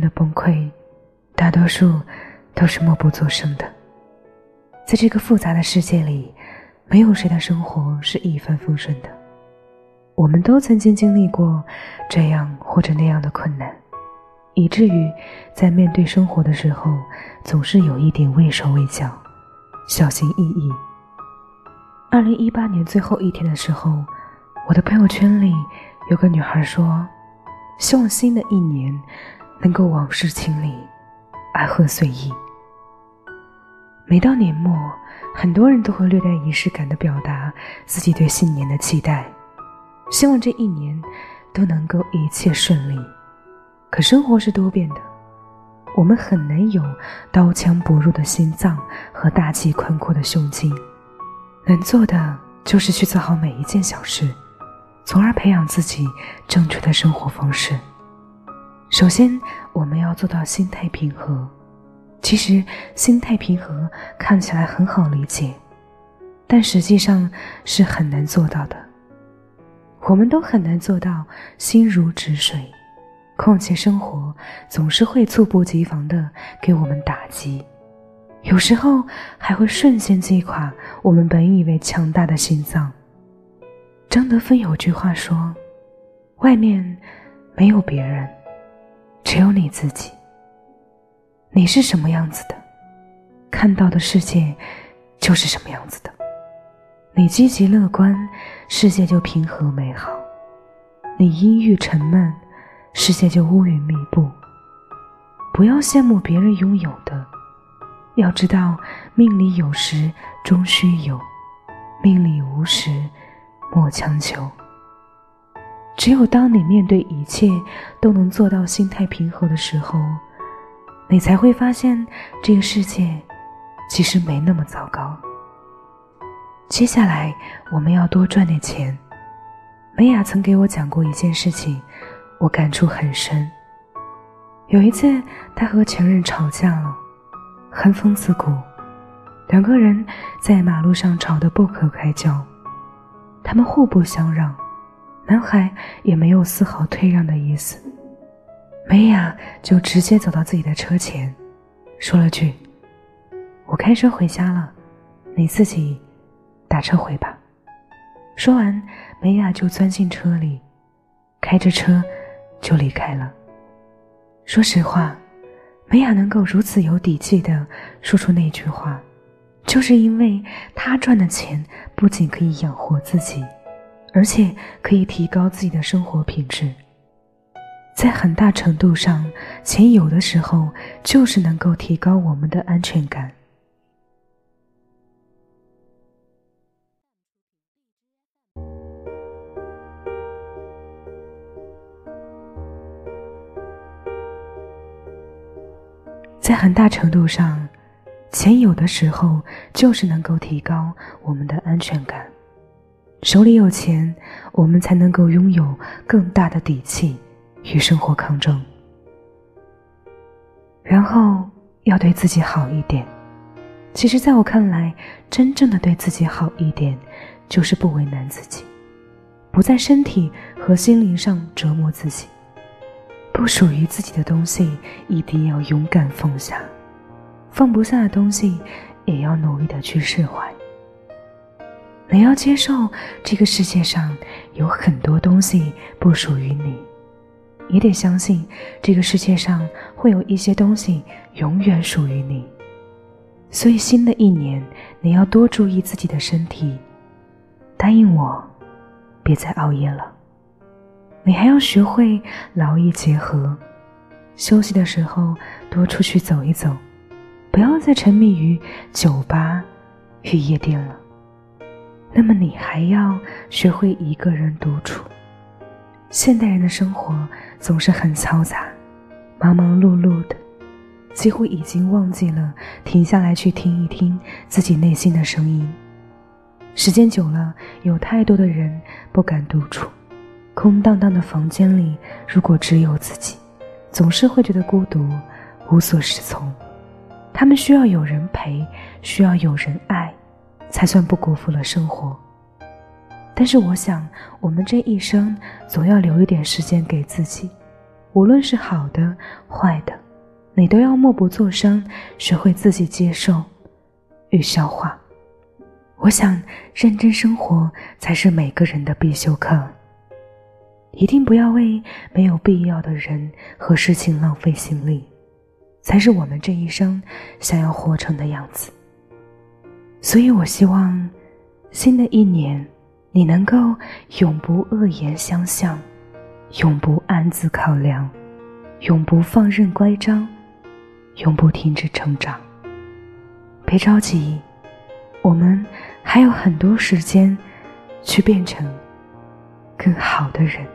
的崩溃，大多数都是默不作声的。在这个复杂的世界里，没有谁的生活是一帆风顺的。我们都曾经经历过这样或者那样的困难，以至于在面对生活的时候，总是有一点畏手畏脚，小心翼翼。二零一八年最后一天的时候，我的朋友圈里有个女孩说：“希望新的一年。”能够往事清零，爱恨随意。每到年末，很多人都会略带仪式感的表达自己对新年的期待，希望这一年都能够一切顺利。可生活是多变的，我们很难有刀枪不入的心脏和大气宽阔的胸襟，能做的就是去做好每一件小事，从而培养自己正确的生活方式。首先，我们要做到心态平和。其实，心态平和看起来很好理解，但实际上是很难做到的。我们都很难做到心如止水，况且生活总是会猝不及防的给我们打击，有时候还会瞬间击垮我们本以为强大的心脏。张德芬有句话说：“外面没有别人。”只有你自己。你是什么样子的，看到的世界就是什么样子的。你积极乐观，世界就平和美好；你阴郁沉闷，世界就乌云密布。不要羡慕别人拥有的，要知道命里有时终须有，命里无时莫强求。只有当你面对一切都能做到心态平和的时候，你才会发现这个世界其实没那么糟糕。接下来我们要多赚点钱。美雅曾给我讲过一件事情，我感触很深。有一次，她和前任吵架了，寒风刺骨，两个人在马路上吵得不可开交，他们互不相让。男孩也没有丝毫退让的意思，梅雅就直接走到自己的车前，说了句：“我开车回家了，你自己打车回吧。”说完，梅雅就钻进车里，开着车就离开了。说实话，梅雅能够如此有底气的说出那句话，就是因为她赚的钱不仅可以养活自己。而且可以提高自己的生活品质。在很大程度上，钱有的时候就是能够提高我们的安全感。在很大程度上，钱有的时候就是能够提高我们的安全感。手里有钱，我们才能够拥有更大的底气与生活抗争。然后要对自己好一点。其实，在我看来，真正的对自己好一点，就是不为难自己，不在身体和心灵上折磨自己。不属于自己的东西，一定要勇敢放下；放不下的东西，也要努力的去释怀。你要接受这个世界上有很多东西不属于你，也得相信这个世界上会有一些东西永远属于你。所以新的一年，你要多注意自己的身体，答应我，别再熬夜了。你还要学会劳逸结合，休息的时候多出去走一走，不要再沉迷于酒吧与夜店了。那么你还要学会一个人独处。现代人的生活总是很嘈杂，忙忙碌碌的，几乎已经忘记了停下来去听一听自己内心的声音。时间久了，有太多的人不敢独处，空荡荡的房间里，如果只有自己，总是会觉得孤独，无所适从。他们需要有人陪，需要有人爱。才算不辜负了生活。但是我想，我们这一生总要留一点时间给自己，无论是好的、坏的，你都要默不作声，学会自己接受与消化。我想，认真生活才是每个人的必修课。一定不要为没有必要的人和事情浪费心力，才是我们这一生想要活成的样子。所以我希望，新的一年，你能够永不恶言相向，永不暗自考量，永不放任乖张，永不停止成长。别着急，我们还有很多时间，去变成更好的人。